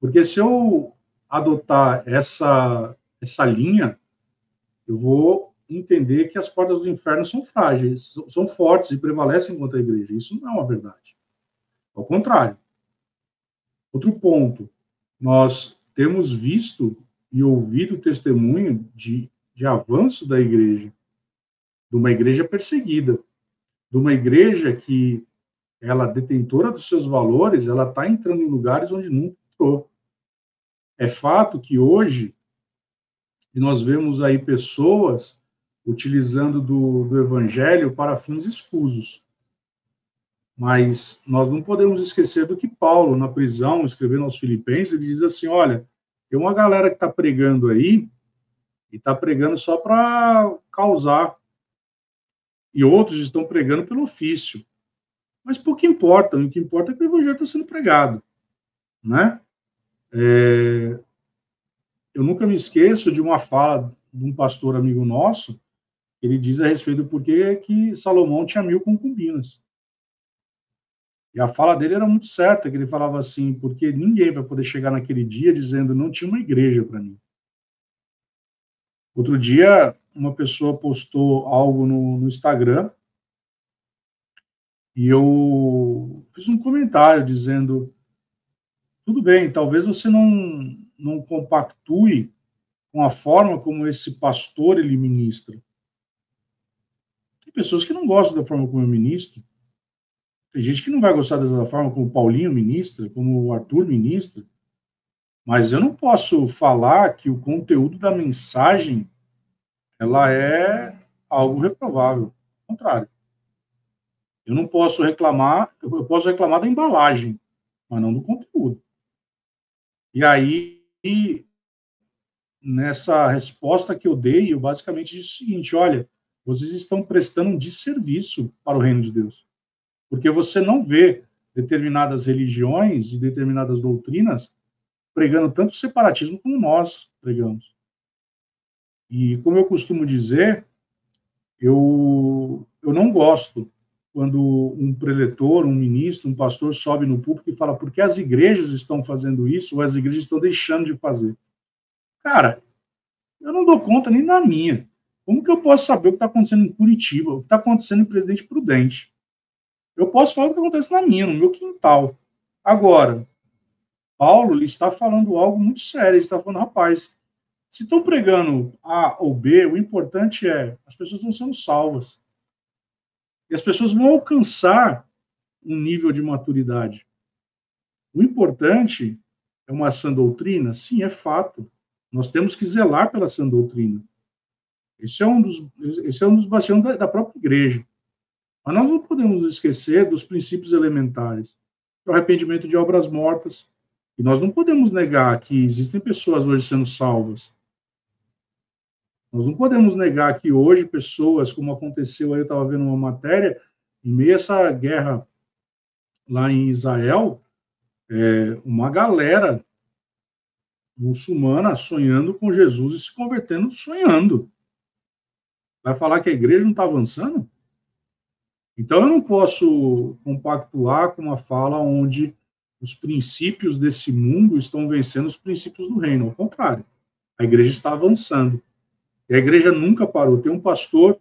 Porque se eu adotar essa, essa linha, eu vou entender que as portas do inferno são frágeis, são fortes e prevalecem contra a igreja. Isso não é uma verdade. Ao contrário. Outro ponto, nós temos visto e ouvido testemunho de, de avanço da igreja, de uma igreja perseguida, de uma igreja que ela detentora dos seus valores, ela está entrando em lugares onde nunca entrou. É fato que hoje nós vemos aí pessoas utilizando do, do evangelho para fins escusos. Mas nós não podemos esquecer do que Paulo, na prisão, escrevendo aos Filipenses, ele diz assim: olha, tem uma galera que está pregando aí e está pregando só para causar, e outros estão pregando pelo ofício. Mas pouco importa, o que importa é que o evangelho está sendo pregado, né? É, eu nunca me esqueço de uma fala de um pastor amigo nosso, ele diz a respeito do porquê que Salomão tinha mil concubinas. E a fala dele era muito certa, que ele falava assim, porque ninguém vai poder chegar naquele dia dizendo não tinha uma igreja para mim. Outro dia, uma pessoa postou algo no, no Instagram e eu fiz um comentário dizendo tudo bem, talvez você não, não compactue com a forma como esse pastor ele ministra. Tem pessoas que não gostam da forma como eu ministro. Tem gente que não vai gostar da forma como o Paulinho ministra, como o Arthur ministra. Mas eu não posso falar que o conteúdo da mensagem ela é algo reprovável. Ao contrário. Eu não posso reclamar, eu posso reclamar da embalagem, mas não do conteúdo. E aí, nessa resposta que eu dei, eu basicamente disse o seguinte: olha, vocês estão prestando um desserviço para o reino de Deus. Porque você não vê determinadas religiões e determinadas doutrinas pregando tanto separatismo como nós pregamos. E como eu costumo dizer, eu, eu não gosto quando um preletor, um ministro, um pastor sobe no púlpito e fala por que as igrejas estão fazendo isso ou as igrejas estão deixando de fazer. Cara, eu não dou conta nem na minha. Como que eu posso saber o que está acontecendo em Curitiba, o que está acontecendo em Presidente Prudente? Eu posso falar o que acontece na minha, no meu quintal. Agora, Paulo ele está falando algo muito sério. Ele está falando, rapaz, Se estão pregando A ou B, o importante é as pessoas estão sendo salvas. E as pessoas vão alcançar um nível de maturidade. O importante é uma sã doutrina? Sim, é fato. Nós temos que zelar pela sã doutrina. Esse é um dos, esse é um dos bastiões da, da própria igreja. Mas nós não podemos esquecer dos princípios elementares. O arrependimento de obras mortas. E nós não podemos negar que existem pessoas hoje sendo salvas. Nós não podemos negar que hoje pessoas, como aconteceu aí, eu estava vendo uma matéria, em meio a essa guerra lá em Israel, é, uma galera muçulmana sonhando com Jesus e se convertendo sonhando. Vai falar que a igreja não está avançando? Então eu não posso compactuar com uma fala onde os princípios desse mundo estão vencendo os princípios do reino. Ao contrário, a igreja está avançando. E a igreja nunca parou. Tem um pastor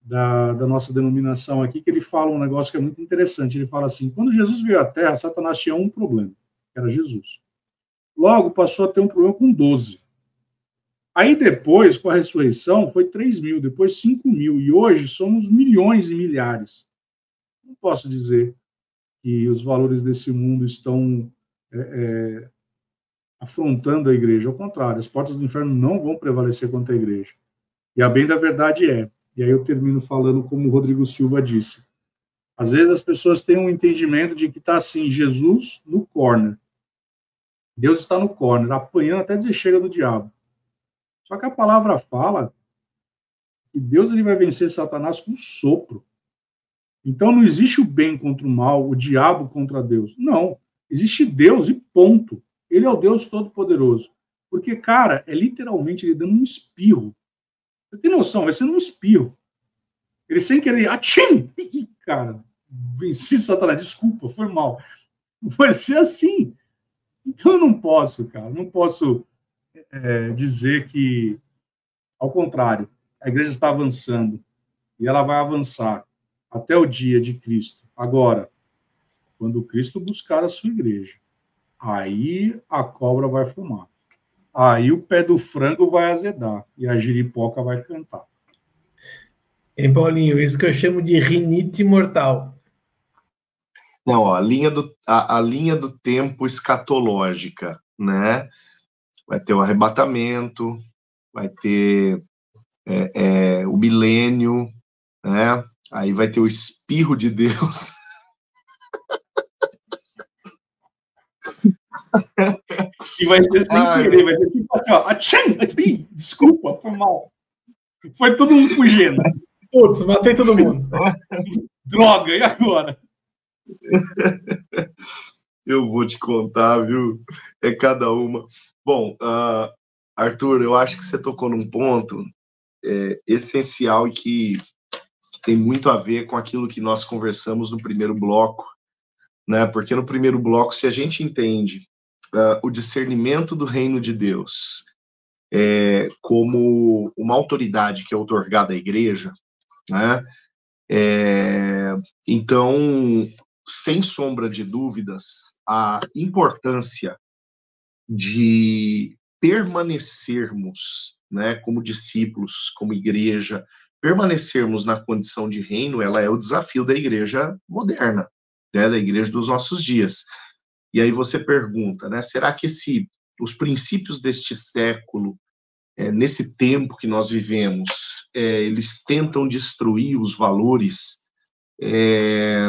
da, da, nossa denominação aqui que ele fala um negócio que é muito interessante. Ele fala assim: quando Jesus veio à Terra, Satanás tinha um problema, que era Jesus. Logo passou a ter um problema com 12. Aí depois, com a ressurreição, foi 3 mil, depois 5 mil, e hoje somos milhões e milhares. Não posso dizer que os valores desse mundo estão é, é, afrontando a igreja. Ao contrário, as portas do inferno não vão prevalecer contra a igreja. E a bem da verdade é, e aí eu termino falando como o Rodrigo Silva disse, às vezes as pessoas têm um entendimento de que está assim, Jesus no corner. Deus está no corner, apanhando até dizer chega do diabo. Só que a palavra fala que Deus ele vai vencer Satanás com sopro. Então não existe o bem contra o mal, o diabo contra Deus. Não. Existe Deus e ponto. Ele é o Deus Todo-Poderoso. Porque, cara, é literalmente ele dando um espirro. Você tem noção? Vai sendo um espirro. Ele sem querer, atchim! Ih, cara, venci Satanás. Desculpa, foi mal. Vai ser assim. Então eu não posso, cara, não posso é, dizer que, ao contrário, a igreja está avançando e ela vai avançar até o dia de Cristo. Agora, quando Cristo buscar a sua igreja, aí a cobra vai fumar. Aí o pé do frango vai azedar e a giripoca vai cantar. Hein, Paulinho? Isso que eu chamo de rinite mortal. Não, ó, a linha do, a, a linha do tempo escatológica, né? Vai ter o arrebatamento, vai ter é, é, o milênio, né? Aí vai ter o espirro de Deus. E vai ser sem Ai, querer, vai ser tipo assim, ó, atchim, desculpa, foi mal. Foi todo mundo fugindo. Putz, matei todo mundo. Droga, e agora? Eu vou te contar, viu? É cada uma. Bom, uh, Arthur, eu acho que você tocou num ponto é, essencial e que, que, tem muito a ver com aquilo que nós conversamos no primeiro bloco, né? Porque no primeiro bloco, se a gente entende uh, o discernimento do reino de Deus é, como uma autoridade que é otorgada à igreja, né? É, então, sem sombra de dúvidas, a importância de permanecermos, né, como discípulos, como igreja, permanecermos na condição de reino, ela é o desafio da igreja moderna, né, da igreja dos nossos dias. E aí você pergunta, né, será que esse, os princípios deste século, é, nesse tempo que nós vivemos, é, eles tentam destruir os valores, é,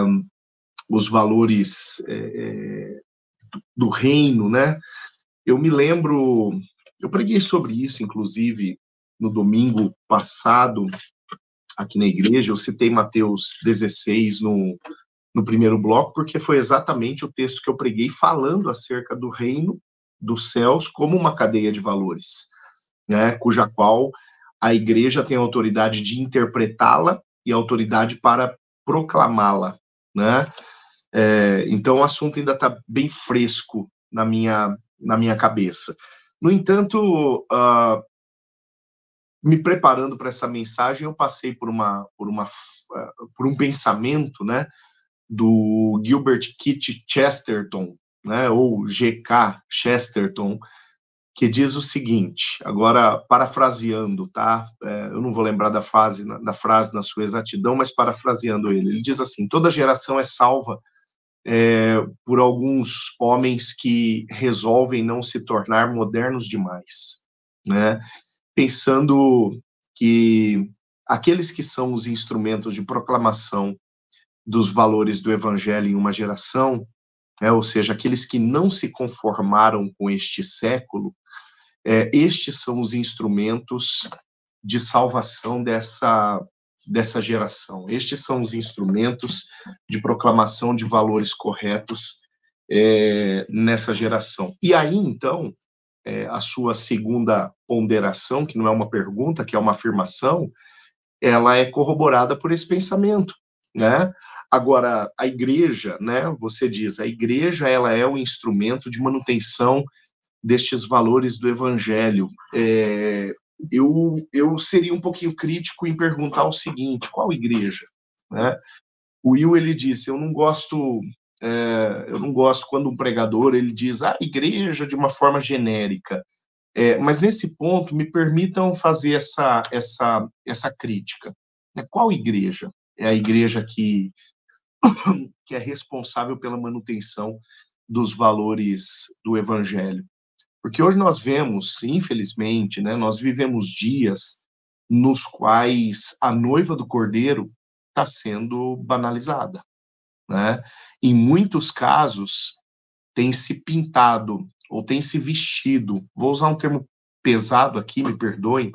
os valores do reino, né? Eu me lembro, eu preguei sobre isso, inclusive, no domingo passado, aqui na igreja. Eu citei Mateus 16 no, no primeiro bloco, porque foi exatamente o texto que eu preguei falando acerca do reino dos céus como uma cadeia de valores, né, cuja qual a igreja tem autoridade de interpretá-la e autoridade para proclamá-la, né? É, então o assunto ainda está bem fresco na minha na minha cabeça. No entanto, uh, me preparando para essa mensagem, eu passei por uma, por uma, uh, por um pensamento, né, do Gilbert Keith Chesterton, né, ou G.K. Chesterton, que diz o seguinte, agora parafraseando, tá? É, eu não vou lembrar da frase, da frase na sua exatidão, mas parafraseando ele, ele diz assim: toda geração é salva é, por alguns homens que resolvem não se tornar modernos demais, né? Pensando que aqueles que são os instrumentos de proclamação dos valores do evangelho em uma geração, é, ou seja, aqueles que não se conformaram com este século, é, estes são os instrumentos de salvação dessa, dessa geração. Estes são os instrumentos de proclamação de valores corretos é, nessa geração. E aí, então, é, a sua segunda ponderação, que não é uma pergunta, que é uma afirmação, ela é corroborada por esse pensamento, né? Agora, a igreja, né, você diz, a igreja ela é um instrumento de manutenção destes valores do evangelho. É, eu, eu seria um pouquinho crítico em perguntar o seguinte, qual igreja? Né? O Will, ele disse, eu não gosto, é, eu não gosto quando um pregador, ele diz, ah, igreja de uma forma genérica. É, mas nesse ponto, me permitam fazer essa, essa, essa crítica. Né? Qual igreja? É a igreja que que é responsável pela manutenção dos valores do evangelho. Porque hoje nós vemos, infelizmente, né, nós vivemos dias nos quais a noiva do cordeiro está sendo banalizada. Né? Em muitos casos, tem se pintado ou tem se vestido, vou usar um termo pesado aqui, me perdoem,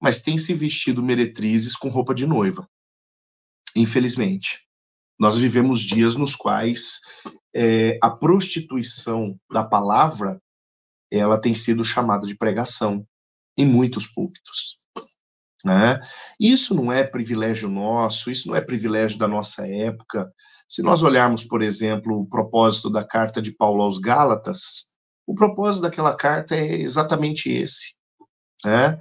mas tem se vestido meretrizes com roupa de noiva. Infelizmente. Nós vivemos dias nos quais é, a prostituição da palavra ela tem sido chamada de pregação em muitos púlpitos. Né? Isso não é privilégio nosso, isso não é privilégio da nossa época. Se nós olharmos, por exemplo, o propósito da carta de Paulo aos Gálatas, o propósito daquela carta é exatamente esse. Né?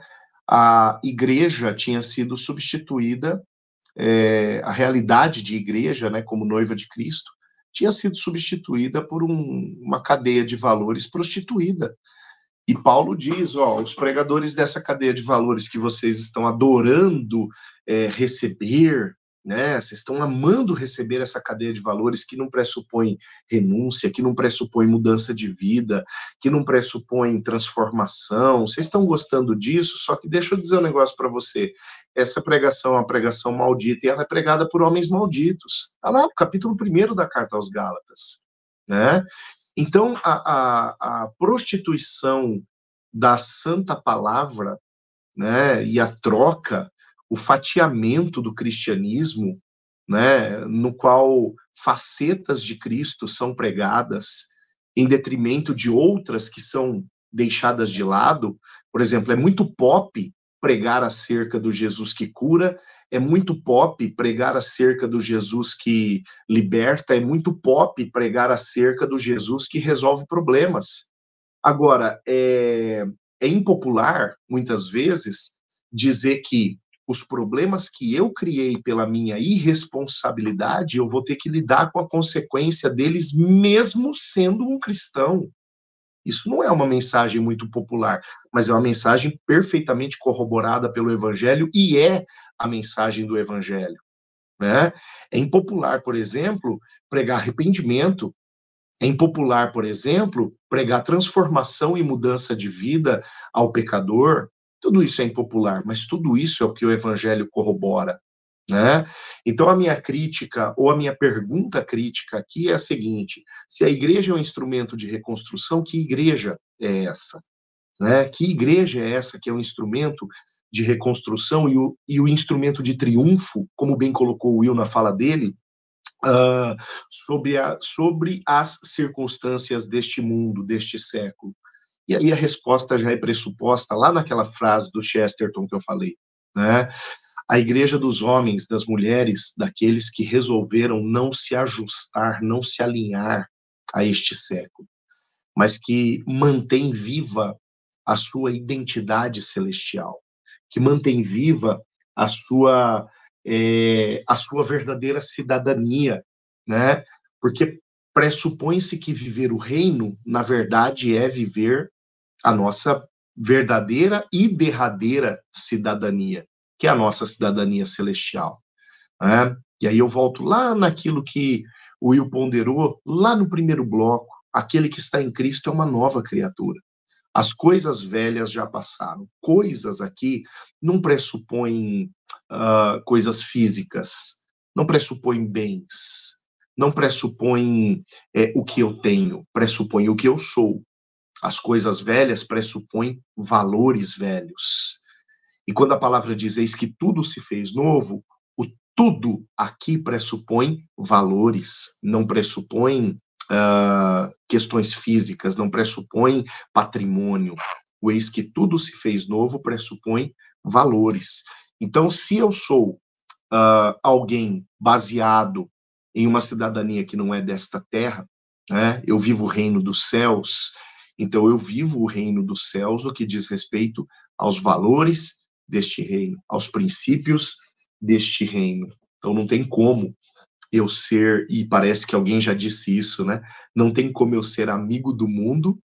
A igreja tinha sido substituída é, a realidade de igreja, né, como noiva de Cristo, tinha sido substituída por um, uma cadeia de valores prostituída. E Paulo diz: ó, os pregadores dessa cadeia de valores que vocês estão adorando é, receber, né? Vocês estão amando receber essa cadeia de valores que não pressupõe renúncia, que não pressupõe mudança de vida, que não pressupõe transformação. Vocês estão gostando disso? Só que deixa eu dizer um negócio para você. Essa pregação é uma pregação maldita e ela é pregada por homens malditos. Está lá no capítulo 1 da carta aos Gálatas, né? Então, a, a, a prostituição da santa palavra, né, e a troca o fatiamento do cristianismo, né, no qual facetas de Cristo são pregadas em detrimento de outras que são deixadas de lado. Por exemplo, é muito pop pregar acerca do Jesus que cura, é muito pop pregar acerca do Jesus que liberta, é muito pop pregar acerca do Jesus que resolve problemas. Agora, é, é impopular, muitas vezes, dizer que os problemas que eu criei pela minha irresponsabilidade, eu vou ter que lidar com a consequência deles, mesmo sendo um cristão. Isso não é uma mensagem muito popular, mas é uma mensagem perfeitamente corroborada pelo Evangelho e é a mensagem do Evangelho. Né? É impopular, por exemplo, pregar arrependimento. É impopular, por exemplo, pregar transformação e mudança de vida ao pecador. Tudo isso é impopular, mas tudo isso é o que o evangelho corrobora. Né? Então, a minha crítica, ou a minha pergunta crítica aqui é a seguinte: se a igreja é um instrumento de reconstrução, que igreja é essa? Né? Que igreja é essa que é um instrumento de reconstrução e o, e o instrumento de triunfo, como bem colocou o Will na fala dele, uh, sobre, a, sobre as circunstâncias deste mundo, deste século? E aí a resposta já é pressuposta lá naquela frase do Chesterton que eu falei, né? A igreja dos homens, das mulheres, daqueles que resolveram não se ajustar, não se alinhar a este século, mas que mantém viva a sua identidade celestial, que mantém viva a sua é, a sua verdadeira cidadania, né? Porque pressupõe-se que viver o reino, na verdade, é viver a nossa verdadeira e derradeira cidadania, que é a nossa cidadania celestial. Né? E aí eu volto lá naquilo que o Will ponderou, lá no primeiro bloco, aquele que está em Cristo é uma nova criatura. As coisas velhas já passaram. Coisas aqui não pressupõem uh, coisas físicas, não pressupõem bens, não pressupõem é, o que eu tenho, pressupõe o que eu sou. As coisas velhas pressupõem valores velhos. E quando a palavra diz eis que tudo se fez novo, o tudo aqui pressupõe valores, não pressupõe uh, questões físicas, não pressupõe patrimônio. O eis que tudo se fez novo pressupõe valores. Então, se eu sou uh, alguém baseado em uma cidadania que não é desta terra, né? eu vivo o reino dos céus, então eu vivo o reino dos céus no que diz respeito aos valores deste reino, aos princípios deste reino. Então não tem como eu ser, e parece que alguém já disse isso, né? Não tem como eu ser amigo do mundo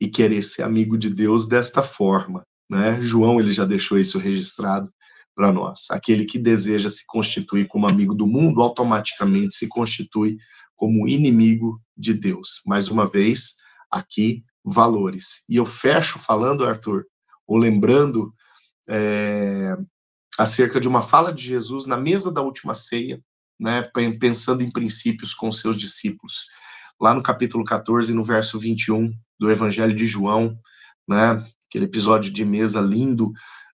e querer ser amigo de Deus desta forma, né? João ele já deixou isso registrado para nós. Aquele que deseja se constituir como amigo do mundo automaticamente se constitui como inimigo de Deus. Mais uma vez, aqui valores. E eu fecho falando, Arthur, ou lembrando é, acerca de uma fala de Jesus na mesa da última ceia, né, pensando em princípios com seus discípulos. Lá no capítulo 14, no verso 21 do Evangelho de João, né, aquele episódio de mesa lindo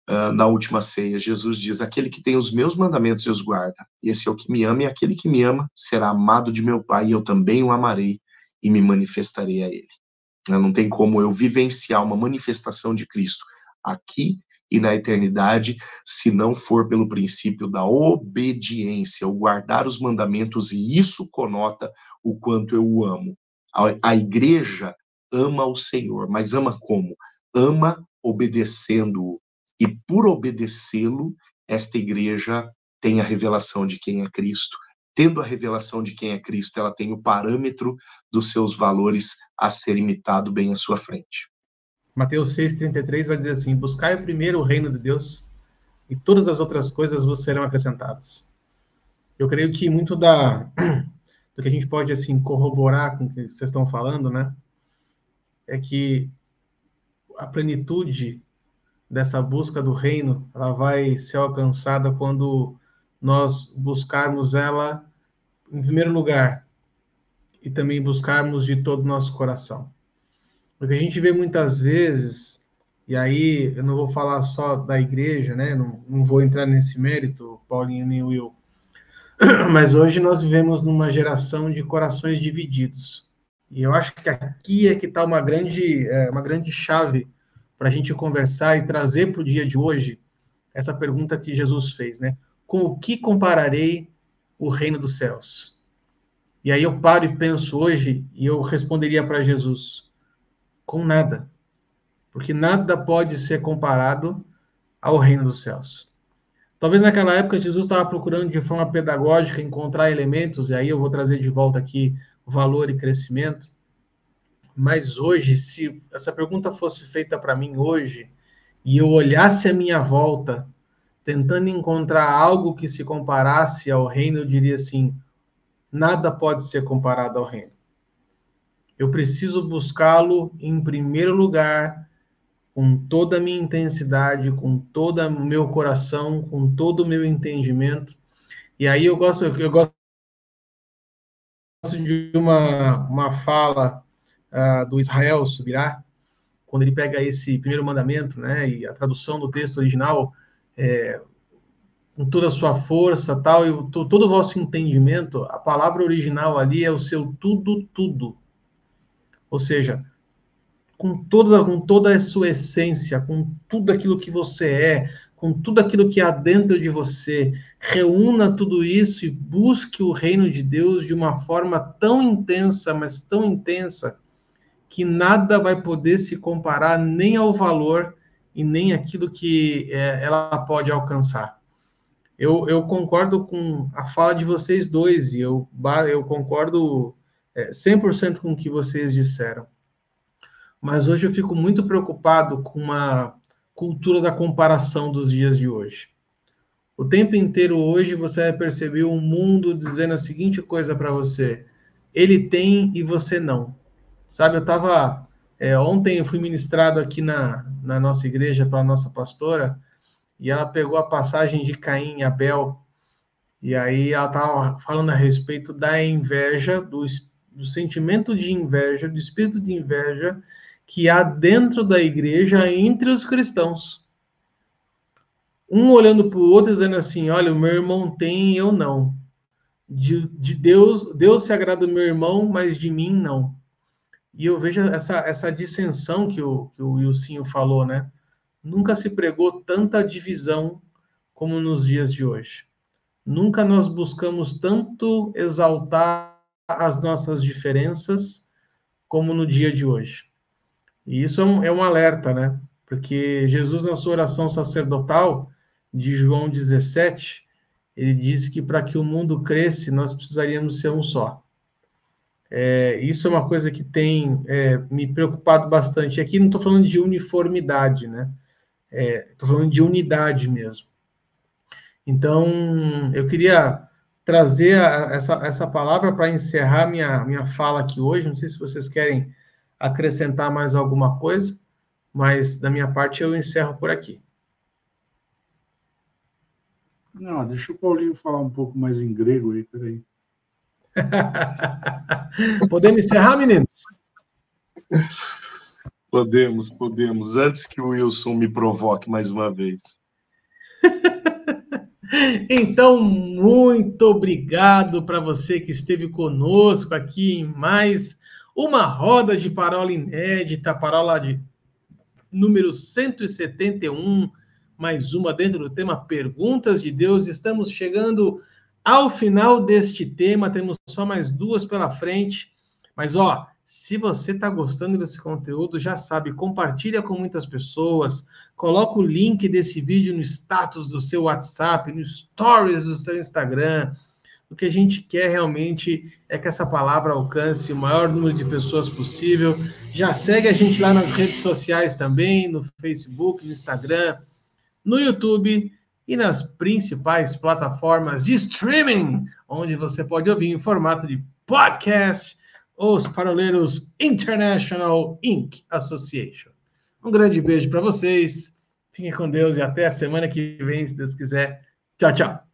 uh, na última ceia, Jesus diz: Aquele que tem os meus mandamentos e os guarda, esse é o que me ama, e aquele que me ama será amado de meu Pai, e eu também o amarei e me manifestarei a ele. Não tem como eu vivenciar uma manifestação de Cristo aqui e na eternidade, se não for pelo princípio da obediência, o guardar os mandamentos, e isso conota o quanto eu o amo. A, a igreja ama o Senhor, mas ama como? Ama obedecendo-o. E por obedecê-lo, esta igreja tem a revelação de quem é Cristo. Tendo a revelação de quem é Cristo, ela tem o parâmetro dos seus valores a ser imitado bem à sua frente. Mateus 6,33 vai dizer assim: Buscai primeiro o reino de Deus e todas as outras coisas vos serão acrescentadas. Eu creio que muito da, do que a gente pode assim corroborar com o que vocês estão falando, né? É que a plenitude dessa busca do reino, ela vai ser alcançada quando nós buscarmos ela em primeiro lugar e também buscarmos de todo o nosso coração. Porque a gente vê muitas vezes, e aí eu não vou falar só da igreja, né? Não, não vou entrar nesse mérito, Paulinho nem Will. Mas hoje nós vivemos numa geração de corações divididos. E eu acho que aqui é que está uma grande, é, uma grande chave para a gente conversar e trazer para o dia de hoje essa pergunta que Jesus fez, né? Com o que compararei o reino dos céus? E aí eu paro e penso hoje e eu responderia para Jesus: com nada. Porque nada pode ser comparado ao reino dos céus. Talvez naquela época Jesus estava procurando de forma pedagógica encontrar elementos, e aí eu vou trazer de volta aqui valor e crescimento. Mas hoje, se essa pergunta fosse feita para mim hoje, e eu olhasse a minha volta, tentando encontrar algo que se comparasse ao reino, eu diria assim: nada pode ser comparado ao reino eu preciso buscá-lo em primeiro lugar, com toda a minha intensidade, com todo o meu coração, com todo o meu entendimento. E aí eu gosto, eu gosto de uma, uma fala uh, do Israel Subirá, quando ele pega esse primeiro mandamento, né, e a tradução do texto original, é, com toda a sua força, tal, e todo o vosso entendimento, a palavra original ali é o seu tudo, tudo. Ou seja, com toda, com toda a sua essência, com tudo aquilo que você é, com tudo aquilo que há dentro de você, reúna tudo isso e busque o reino de Deus de uma forma tão intensa, mas tão intensa, que nada vai poder se comparar nem ao valor e nem aquilo que é, ela pode alcançar. Eu, eu, concordo com a fala de vocês dois, e eu, eu concordo é, 100% com o que vocês disseram. mas hoje eu fico muito preocupado com uma cultura da comparação dos dias de hoje. O tempo inteiro hoje você vai perceber um mundo dizendo a seguinte coisa para você: ele tem e você não. Sabe, eu estava. É, ontem eu fui ministrado aqui na, na nossa igreja para a nossa pastora, e ela pegou a passagem de Caim e Abel, e aí ela estava falando a respeito da inveja, do, do sentimento de inveja, do espírito de inveja que há dentro da igreja entre os cristãos um olhando para o outro dizendo assim: olha, o meu irmão tem, eu não. De, de Deus, Deus se agrada do meu irmão, mas de mim não. E eu vejo essa, essa dissensão que o, que o Wilsinho falou, né? Nunca se pregou tanta divisão como nos dias de hoje. Nunca nós buscamos tanto exaltar as nossas diferenças como no dia de hoje. E isso é um, é um alerta, né? Porque Jesus, na sua oração sacerdotal, de João 17, ele diz que para que o mundo cresça, nós precisaríamos ser um só. É, isso é uma coisa que tem é, me preocupado bastante. Aqui não estou falando de uniformidade, né? Estou é, falando de unidade mesmo. Então, eu queria trazer a, essa, essa palavra para encerrar minha, minha fala aqui hoje. Não sei se vocês querem acrescentar mais alguma coisa, mas da minha parte eu encerro por aqui. Não, deixa o Paulinho falar um pouco mais em grego aí, peraí. Podemos encerrar, meninos? Podemos, podemos. Antes que o Wilson me provoque mais uma vez. então, muito obrigado para você que esteve conosco aqui em mais uma roda de parola inédita, parola de número 171 mais uma dentro do tema Perguntas de Deus. Estamos chegando ao final deste tema, temos só mais duas pela frente. Mas ó, se você está gostando desse conteúdo, já sabe, compartilha com muitas pessoas, coloca o link desse vídeo no status do seu WhatsApp, no stories do seu Instagram. O que a gente quer realmente é que essa palavra alcance o maior número de pessoas possível. Já segue a gente lá nas redes sociais também, no Facebook, no Instagram, no YouTube e nas principais plataformas de streaming, onde você pode ouvir em formato de podcast os Paroleiros International Inc. Association. Um grande beijo para vocês, fiquem com Deus e até a semana que vem, se Deus quiser. Tchau, tchau.